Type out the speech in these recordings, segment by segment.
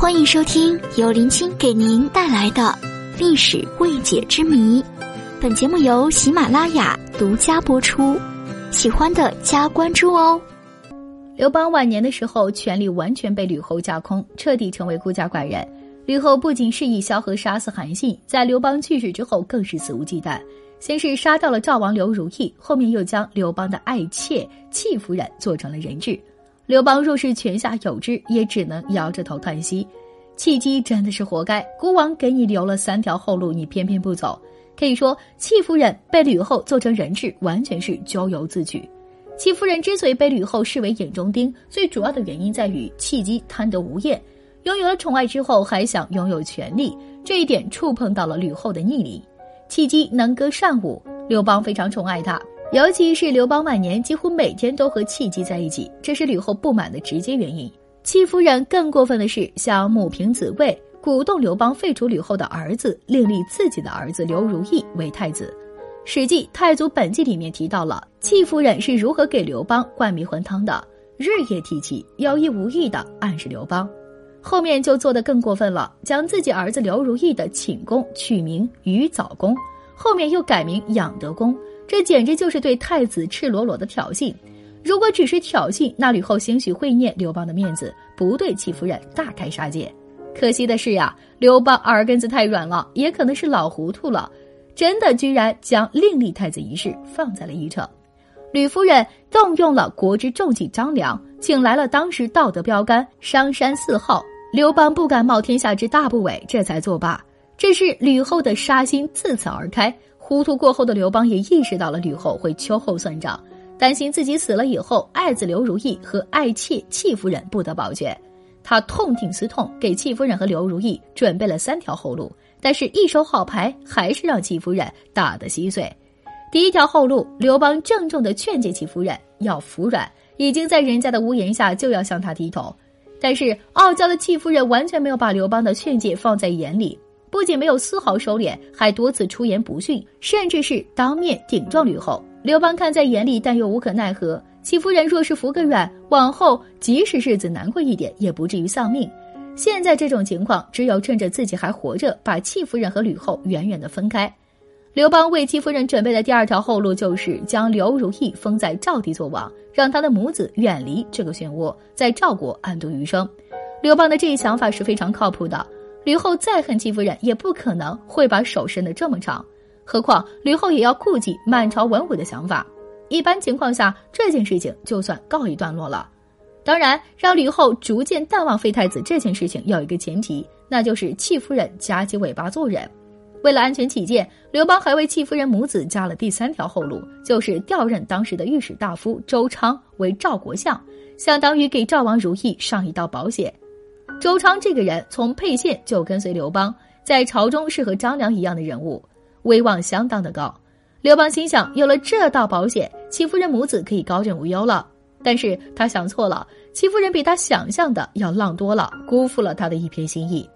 欢迎收听由林青给您带来的历史未解之谜。本节目由喜马拉雅独家播出，喜欢的加关注哦。刘邦晚年的时候，权力完全被吕后架空，彻底成为孤家寡人。吕后不仅是以萧何杀死韩信，在刘邦去世之后，更是肆无忌惮。先是杀掉了赵王刘如意，后面又将刘邦的爱妾戚夫人做成了人质。刘邦若是泉下有知，也只能摇着头叹息。契机真的是活该，孤王给你留了三条后路，你偏偏不走。可以说，戚夫人被吕后做成人质，完全是咎由自取。戚夫人之所以被吕后视为眼中钉，最主要的原因在于契机贪得无厌，拥有了宠爱之后还想拥有权力，这一点触碰到了吕后的逆鳞。契机能歌善舞，刘邦非常宠爱他。尤其是刘邦晚年，几乎每天都和契机在一起，这是吕后不满的直接原因。戚夫人更过分的是，想母凭子贵，鼓动刘邦废除吕后的儿子，另立自己的儿子刘如意为太子。《史记·太祖本纪》里面提到了戚夫人是如何给刘邦灌迷魂汤的，日夜提起，有意无意的暗示刘邦。后面就做得更过分了，将自己儿子刘如意的寝宫取名于藻宫，后面又改名养德宫。这简直就是对太子赤裸裸的挑衅。如果只是挑衅，那吕后兴许会念刘邦的面子，不对戚夫人大开杀戒。可惜的是呀，刘邦耳根子太软了，也可能是老糊涂了，真的居然将另立太子一事放在了一程。吕夫人动用了国之重器张良，请来了当时道德标杆商山四号。刘邦不敢冒天下之大不韪，这才作罢。这是吕后的杀心自此而开。糊涂过后的刘邦也意识到了吕后会秋后算账，担心自己死了以后，爱子刘如意和爱妾戚夫人不得保全。他痛定思痛，给戚夫人和刘如意准备了三条后路，但是一手好牌还是让戚夫人打得稀碎。第一条后路，刘邦郑重地劝诫戚夫人要服软，已经在人家的屋檐下就要向他低头，但是傲娇的戚夫人完全没有把刘邦的劝诫放在眼里。不仅没有丝毫收敛，还多次出言不逊，甚至是当面顶撞吕后。刘邦看在眼里，但又无可奈何。戚夫人若是服个软，往后即使日子难过一点，也不至于丧命。现在这种情况，只有趁着自己还活着，把戚夫人和吕后远远的分开。刘邦为戚夫人准备的第二条后路，就是将刘如意封在赵地做王，让他的母子远离这个漩涡，在赵国安度余生。刘邦的这一想法是非常靠谱的。吕后再恨戚夫人，也不可能会把手伸得这么长。何况吕后也要顾及满朝文武的想法。一般情况下，这件事情就算告一段落了。当然，让吕后逐渐淡忘废太子这件事情，有一个前提，那就是戚夫人夹起尾巴做人。为了安全起见，刘邦还为戚夫人母子加了第三条后路，就是调任当时的御史大夫周昌为赵国相，相当于给赵王如意上一道保险。周昌这个人从沛县就跟随刘邦，在朝中是和张良一样的人物，威望相当的高。刘邦心想，有了这道保险，戚夫人母子可以高枕无忧了。但是他想错了，戚夫人比他想象的要浪多了，辜负了他的一片心意。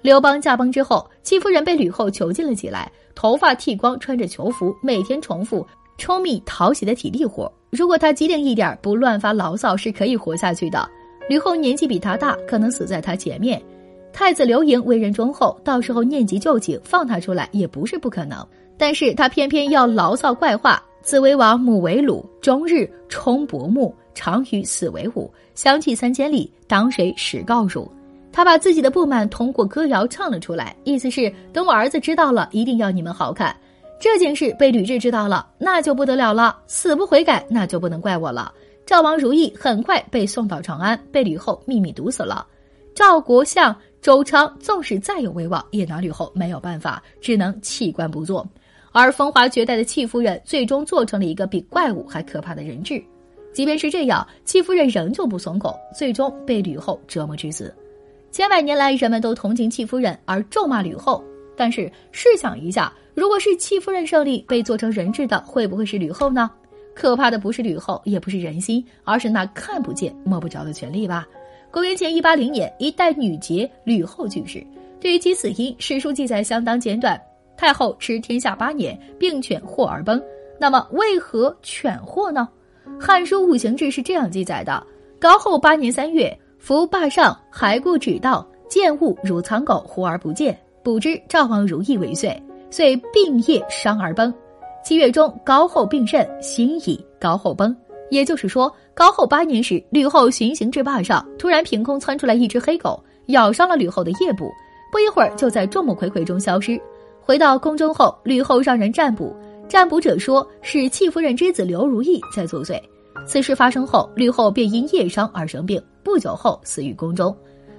刘邦驾崩之后，戚夫人被吕后囚禁了起来，头发剃光，穿着囚服，每天重复冲蜜讨喜的体力活。如果他机灵一点，不乱发牢骚，是可以活下去的。吕后年纪比他大，可能死在他前面。太子刘盈为人忠厚，到时候念及旧情，放他出来也不是不可能。但是他偏偏要牢骚怪话：“子为王，母为鲁，终日冲薄暮，常与死为伍。相距三千里，当谁始告汝？”他把自己的不满通过歌谣唱了出来，意思是等我儿子知道了，一定要你们好看。这件事被吕雉知道了，那就不得了了，死不悔改，那就不能怪我了。赵王如意很快被送到长安，被吕后秘密毒死了。赵国相周昌纵使再有威望，也拿吕后没有办法，只能弃官不做。而风华绝代的戚夫人，最终做成了一个比怪物还可怕的人质。即便是这样，戚夫人仍旧不松口，最终被吕后折磨致死。千百年来，人们都同情戚夫人，而咒骂吕后。但是试想一下，如果是戚夫人胜利，被做成人质的会不会是吕后呢？可怕的不是吕后，也不是人心，而是那看不见摸不着的权力吧。公元前一八零年，一代女杰吕后去世。对于其死因，史书记载相当简短：太后持天下八年，病犬祸而崩。那么，为何犬祸呢？《汉书五行志》是这样记载的：高后八年三月，伏霸上，骸故指道，见物如苍狗，忽而不见，不知赵王如意为岁，遂病夜伤而崩。七月中，高后病甚，心已，高后崩。也就是说，高后八年时，吕后巡行至坝上，突然凭空窜出来一只黑狗，咬伤了吕后的腋部，不一会儿就在众目睽睽中消失。回到宫中后，吕后让人占卜，占卜者说是戚夫人之子刘如意在作祟。此事发生后，吕后便因夜伤而生病，不久后死于宫中。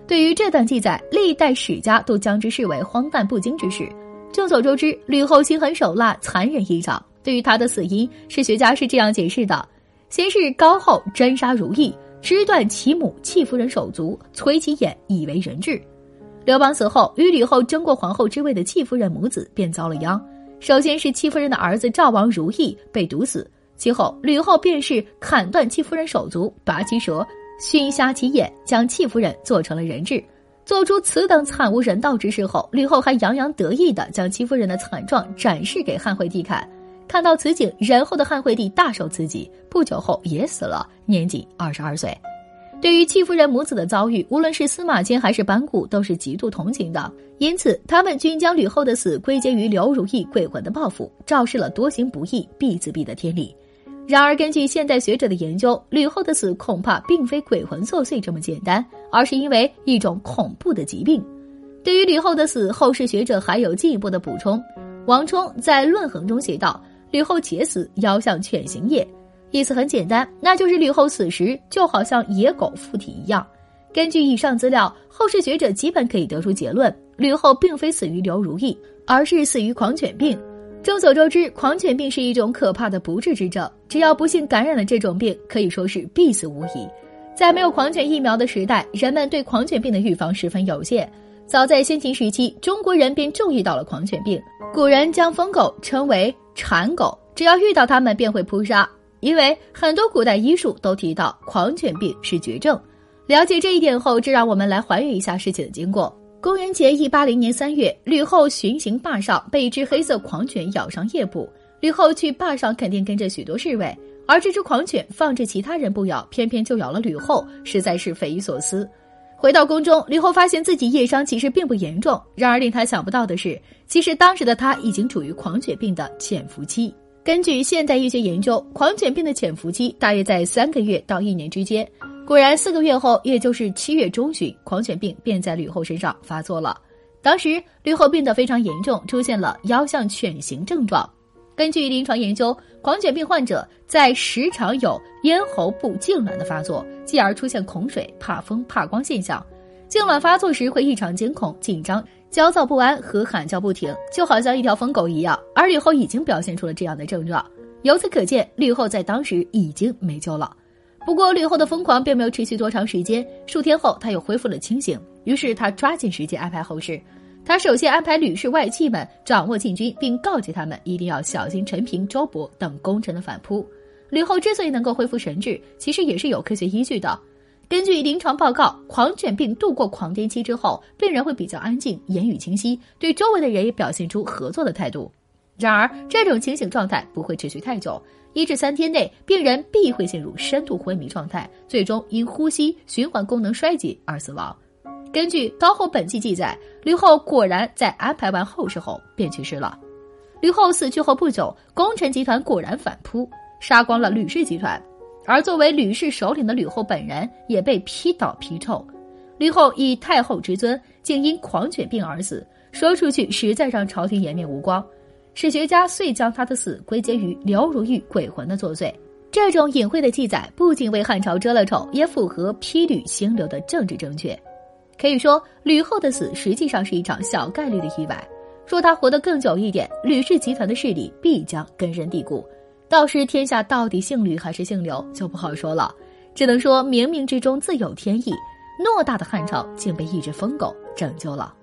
对于这段记载，历代史家都将之视为荒诞不经之事。众所周知，吕后心狠手辣、残忍异常。对于她的死因，史学家是这样解释的：先是高后针杀如意，肢断其母戚夫人手足，摧其眼，以为人质。刘邦死后，与吕后争过皇后之位的戚夫人母子便遭了殃。首先是戚夫人的儿子赵王如意被毒死，其后吕后便是砍断戚夫人手足，拔其舌。熏瞎其眼，将戚夫人做成了人质。做出此等惨无人道之事后，吕后还洋洋得意地将戚夫人的惨状展示给汉惠帝看。看到此景，仁厚的汉惠帝大受刺激，不久后也死了，年仅二十二岁。对于戚夫人母子的遭遇，无论是司马迁还是班固都是极度同情的，因此他们均将吕后的死归结于刘如意鬼魂的报复，昭示了多行不义必自毙的天理。然而，根据现代学者的研究，吕后的死恐怕并非鬼魂作祟这么简单，而是因为一种恐怖的疾病。对于吕后的死，后世学者还有进一步的补充。王充在《论衡》中写道：“吕后且死，腰像犬形也。”意思很简单，那就是吕后死时就好像野狗附体一样。根据以上资料，后世学者基本可以得出结论：吕后并非死于刘如意，而是死于狂犬病。众所周知，狂犬病是一种可怕的不治之症，只要不幸感染了这种病，可以说是必死无疑。在没有狂犬疫苗的时代，人们对狂犬病的预防十分有限。早在先秦时期，中国人便注意到了狂犬病。古人将疯狗称为“馋狗”，只要遇到它们便会扑杀。因为很多古代医术都提到狂犬病是绝症。了解这一点后，这让我们来还原一下事情的经过。公元前一八零年三月，吕后巡行坝上，被一只黑色狂犬咬伤腋部。吕后去坝上肯定跟着许多侍卫，而这只狂犬放置其他人不咬，偏偏就咬了吕后，实在是匪夷所思。回到宫中，吕后发现自己腋伤其实并不严重。然而令她想不到的是，其实当时的她已经处于狂犬病的潜伏期。根据现代医学研究，狂犬病的潜伏期大约在三个月到一年之间。果然，四个月后，也就是七月中旬，狂犬病便在吕后身上发作了。当时，吕后病得非常严重，出现了腰像犬形症状。根据临床研究，狂犬病患者在时常有咽喉部痉挛的发作，继而出现恐水、怕风、怕光现象。痉挛发作时会异常惊恐、紧张、焦躁不安和喊叫不停，就好像一条疯狗一样。而吕后已经表现出了这样的症状，由此可见，吕后在当时已经没救了。不过，吕后的疯狂并没有持续多长时间。数天后，她又恢复了清醒。于是，她抓紧时间安排后事。她首先安排吕氏外戚们掌握禁军，并告诫他们一定要小心陈平、周勃等功臣的反扑。吕后之所以能够恢复神智，其实也是有科学依据的。根据临床报告，狂犬病度过狂癫期之后，病人会比较安静，言语清晰，对周围的人也表现出合作的态度。然而，这种清醒状态不会持续太久。一至三天内，病人必会陷入深度昏迷状态，最终因呼吸循环功能衰竭而死亡。根据《高后本纪》记载，吕后果然在安排完后事后便去世了。吕后死去后不久，功臣集团果然反扑，杀光了吕氏集团，而作为吕氏首领的吕后本人也被批倒批臭。吕后以太后之尊，竟因狂犬病而死，说出去实在让朝廷颜面无光。史学家遂将他的死归结于刘如玉鬼魂的作祟。这种隐晦的记载不仅为汉朝遮了丑，也符合批吕行刘的政治正确。可以说，吕后的死实际上是一场小概率的意外。若她活得更久一点，吕氏集团的势力必将根深蒂固。到时天下到底姓吕还是姓刘就不好说了。只能说冥冥之中自有天意，偌大的汉朝竟被一只疯狗拯救了。